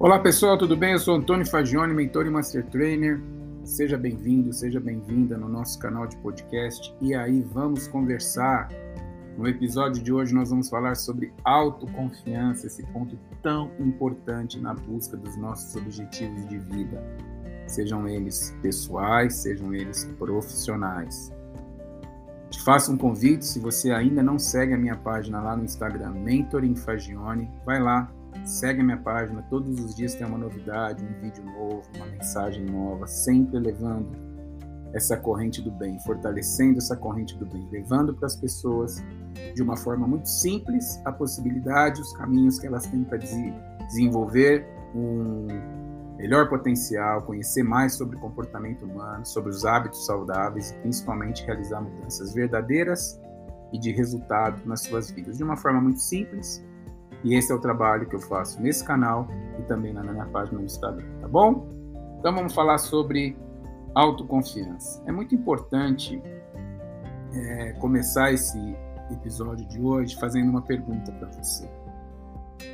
Olá pessoal, tudo bem? Eu sou Antônio Fagione, mentor e master trainer. Seja bem-vindo, seja bem-vinda no nosso canal de podcast. E aí, vamos conversar. No episódio de hoje, nós vamos falar sobre autoconfiança, esse ponto tão importante na busca dos nossos objetivos de vida, sejam eles pessoais, sejam eles profissionais. Te faço um convite, se você ainda não segue a minha página lá no Instagram, Mentoring Fagione, vai lá, Segue minha página, todos os dias tem uma novidade, um vídeo novo, uma mensagem nova, sempre levando essa corrente do bem, fortalecendo essa corrente do bem, levando para as pessoas de uma forma muito simples a possibilidade, os caminhos que elas têm para desenvolver um melhor potencial, conhecer mais sobre o comportamento humano, sobre os hábitos saudáveis e principalmente realizar mudanças verdadeiras e de resultado nas suas vidas. De uma forma muito simples e esse é o trabalho que eu faço nesse canal e também na minha página no Instagram, tá bom? Então vamos falar sobre autoconfiança. É muito importante é, começar esse episódio de hoje fazendo uma pergunta para você.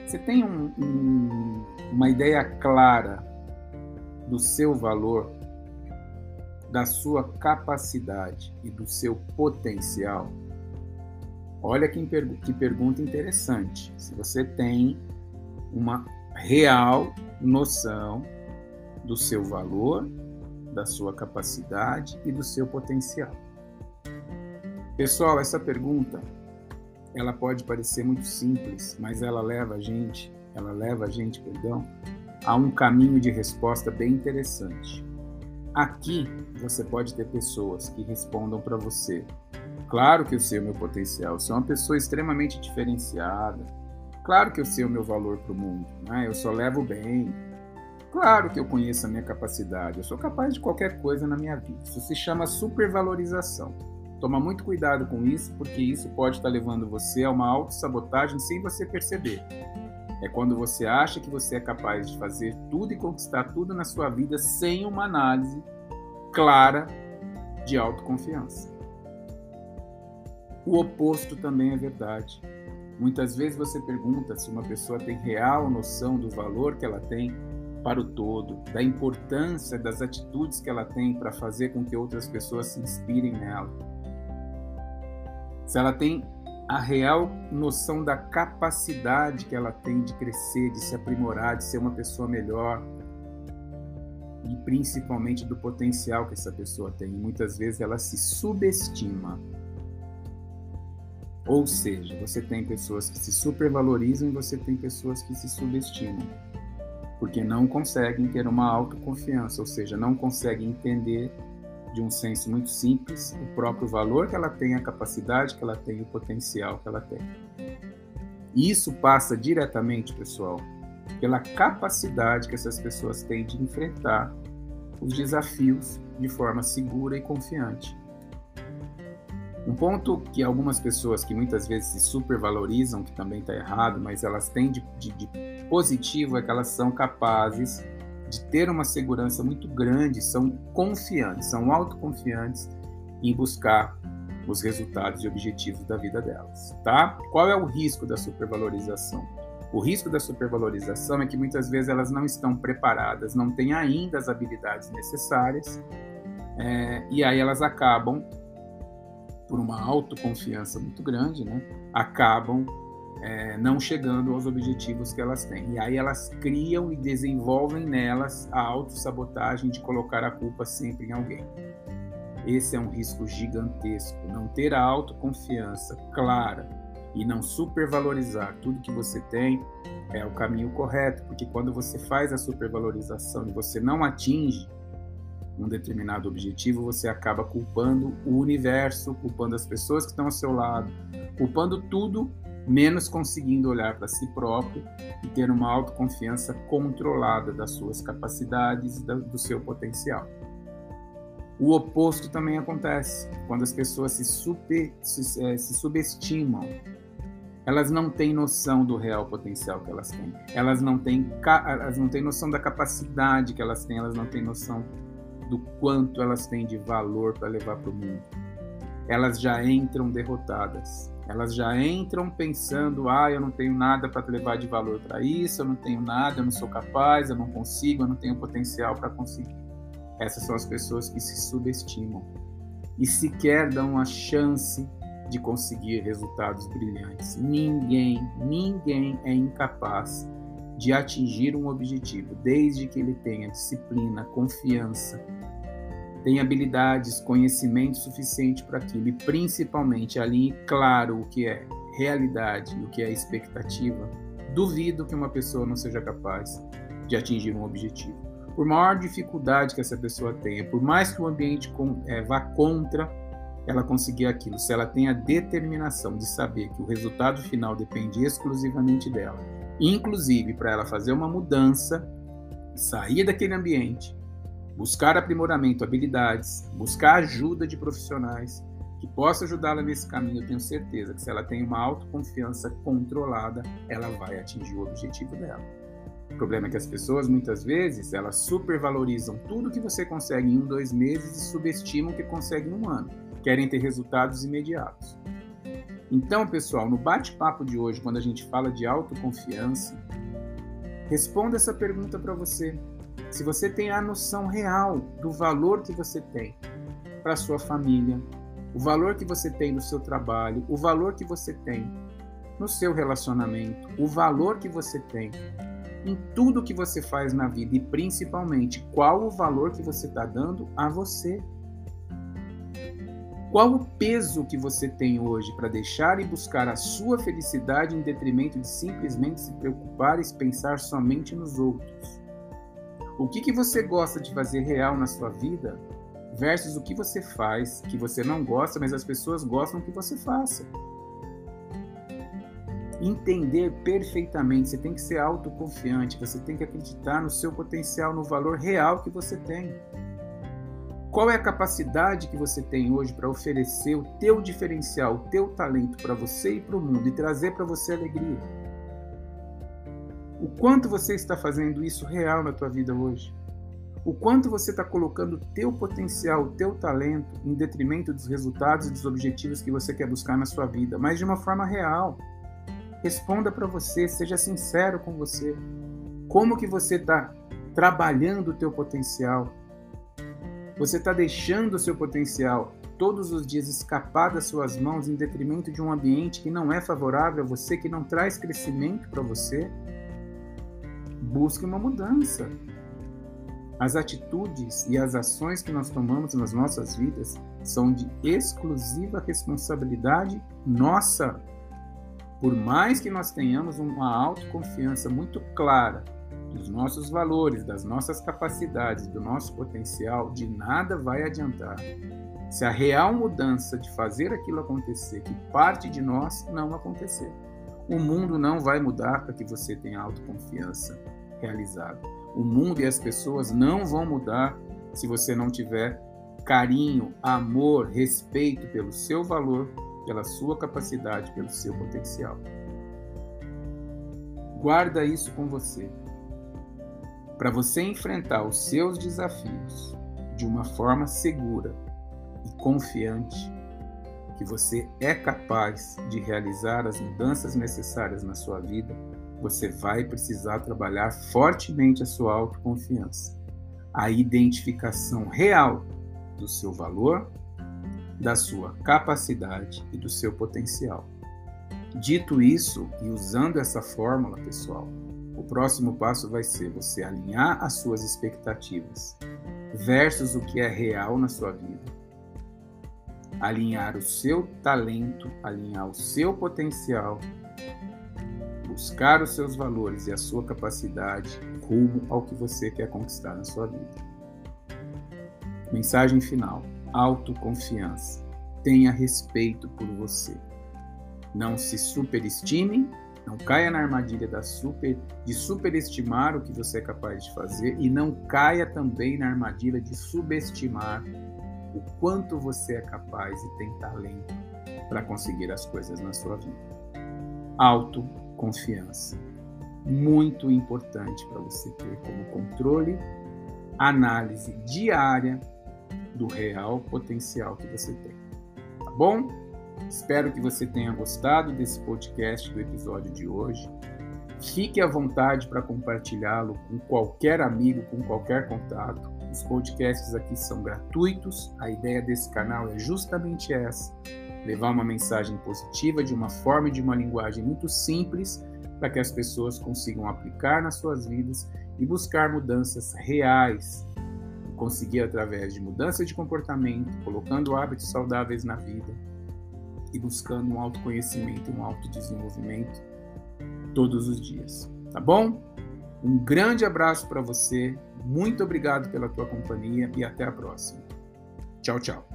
Você tem um, um, uma ideia clara do seu valor, da sua capacidade e do seu potencial? Olha que, que pergunta interessante. Se você tem uma real noção do seu valor, da sua capacidade e do seu potencial. Pessoal, essa pergunta ela pode parecer muito simples, mas ela leva a gente, ela leva a gente, perdão, a um caminho de resposta bem interessante. Aqui você pode ter pessoas que respondam para você Claro que eu sei o meu potencial, eu sou uma pessoa extremamente diferenciada. Claro que eu sei o meu valor para o mundo, né? eu só levo bem. Claro que eu conheço a minha capacidade, eu sou capaz de qualquer coisa na minha vida. Isso se chama supervalorização. Toma muito cuidado com isso, porque isso pode estar levando você a uma autossabotagem sem você perceber. É quando você acha que você é capaz de fazer tudo e conquistar tudo na sua vida sem uma análise clara de autoconfiança. O oposto também é verdade. Muitas vezes você pergunta se uma pessoa tem real noção do valor que ela tem para o todo, da importância das atitudes que ela tem para fazer com que outras pessoas se inspirem nela. Se ela tem a real noção da capacidade que ela tem de crescer, de se aprimorar, de ser uma pessoa melhor, e principalmente do potencial que essa pessoa tem. muitas vezes ela se subestima ou seja, você tem pessoas que se supervalorizam e você tem pessoas que se subestimam, porque não conseguem ter uma autoconfiança, ou seja, não conseguem entender de um senso muito simples o próprio valor que ela tem, a capacidade que ela tem, o potencial que ela tem. E isso passa diretamente, pessoal, pela capacidade que essas pessoas têm de enfrentar os desafios de forma segura e confiante. Um ponto que algumas pessoas que muitas vezes se supervalorizam, que também está errado, mas elas têm de, de, de, positivo é que elas são capazes de ter uma segurança muito grande, são confiantes, são autoconfiantes em buscar os resultados e objetivos da vida delas, tá? Qual é o risco da supervalorização? O risco da supervalorização é que muitas vezes elas não estão preparadas, não têm ainda as habilidades necessárias, é, e aí elas acabam por uma autoconfiança muito grande, né, acabam é, não chegando aos objetivos que elas têm. E aí elas criam e desenvolvem nelas a autossabotagem de colocar a culpa sempre em alguém. Esse é um risco gigantesco. Não ter a autoconfiança clara e não supervalorizar tudo que você tem é o caminho correto, porque quando você faz a supervalorização e você não atinge um determinado objetivo, você acaba culpando o universo, culpando as pessoas que estão ao seu lado, culpando tudo, menos conseguindo olhar para si próprio e ter uma autoconfiança controlada das suas capacidades e do seu potencial. O oposto também acontece quando as pessoas se, super, se, é, se subestimam. Elas não têm noção do real potencial que elas têm. Elas não têm, elas não têm noção da capacidade que elas têm. Elas não têm noção do quanto elas têm de valor para levar para o mundo. elas já entram derrotadas. Elas já entram pensando: ah, eu não tenho nada para levar de valor para isso, eu não tenho nada, eu não sou capaz, eu não consigo, eu não tenho potencial para conseguir. Essas são as pessoas que se subestimam e sequer dão a chance de conseguir resultados brilhantes. Ninguém, ninguém é incapaz de atingir um objetivo, desde que ele tenha disciplina, confiança, tenha habilidades, conhecimento suficiente para aquilo e principalmente alinhe claro o que é realidade o que é expectativa. Duvido que uma pessoa não seja capaz de atingir um objetivo. Por maior dificuldade que essa pessoa tenha, por mais que o ambiente é, vá contra ela conseguir aquilo, se ela tem a determinação de saber que o resultado final depende exclusivamente dela, inclusive para ela fazer uma mudança, sair daquele ambiente, buscar aprimoramento, habilidades, buscar ajuda de profissionais que possa ajudá-la nesse caminho, eu tenho certeza que se ela tem uma autoconfiança controlada, ela vai atingir o objetivo dela. O problema é que as pessoas, muitas vezes, elas supervalorizam tudo que você consegue em um, dois meses e subestimam o que consegue em um ano. Querem ter resultados imediatos. Então, pessoal, no bate-papo de hoje, quando a gente fala de autoconfiança, responda essa pergunta para você. Se você tem a noção real do valor que você tem para sua família, o valor que você tem no seu trabalho, o valor que você tem no seu relacionamento, o valor que você tem em tudo que você faz na vida e principalmente qual o valor que você está dando a você. Qual o peso que você tem hoje para deixar e buscar a sua felicidade em detrimento de simplesmente se preocupar e pensar somente nos outros? O que, que você gosta de fazer real na sua vida versus o que você faz que você não gosta, mas as pessoas gostam que você faça? entender perfeitamente, você tem que ser autoconfiante, você tem que acreditar no seu potencial, no valor real que você tem. Qual é a capacidade que você tem hoje para oferecer o teu diferencial, o teu talento para você e para o mundo e trazer para você alegria? O quanto você está fazendo isso real na tua vida hoje? O quanto você está colocando o teu potencial, o teu talento em detrimento dos resultados e dos objetivos que você quer buscar na sua vida, mas de uma forma real. Responda para você, seja sincero com você. Como que você está trabalhando o teu potencial? Você está deixando o seu potencial todos os dias escapar das suas mãos em detrimento de um ambiente que não é favorável a você, que não traz crescimento para você? Busque uma mudança. As atitudes e as ações que nós tomamos nas nossas vidas são de exclusiva responsabilidade nossa. Por mais que nós tenhamos uma autoconfiança muito clara dos nossos valores, das nossas capacidades, do nosso potencial, de nada vai adiantar se a real mudança de fazer aquilo acontecer, que parte de nós, não acontecer. O mundo não vai mudar para que você tenha autoconfiança realizada. O mundo e as pessoas não vão mudar se você não tiver carinho, amor, respeito pelo seu valor pela sua capacidade, pelo seu potencial. Guarda isso com você. Para você enfrentar os seus desafios de uma forma segura e confiante, que você é capaz de realizar as mudanças necessárias na sua vida, você vai precisar trabalhar fortemente a sua autoconfiança, a identificação real do seu valor da sua capacidade e do seu potencial. Dito isso e usando essa fórmula, pessoal, próximo passo vai ser você alinhar as suas expectativas versus o que é real na sua vida. Alinhar o seu talento, alinhar o seu potencial, buscar os seus valores e a sua capacidade rumo ao que você quer conquistar na sua vida. Mensagem final autoconfiança. Tenha respeito por você. Não se superestime, não caia na armadilha da super, de superestimar o que você é capaz de fazer e não caia também na armadilha de subestimar o quanto você é capaz e tem talento para conseguir as coisas na sua vida. Autoconfiança. Muito importante para você ter como controle, análise diária do real potencial que você tem. Tá bom? Espero que você tenha gostado desse podcast do episódio de hoje. Fique à vontade para compartilhá-lo com qualquer amigo, com qualquer contato. Os podcasts aqui são gratuitos. A ideia desse canal é justamente essa: levar uma mensagem positiva de uma forma e de uma linguagem muito simples para que as pessoas consigam aplicar nas suas vidas e buscar mudanças reais. Conseguir através de mudança de comportamento, colocando hábitos saudáveis na vida e buscando um autoconhecimento, um autodesenvolvimento todos os dias. Tá bom? Um grande abraço para você, muito obrigado pela tua companhia e até a próxima. Tchau, tchau.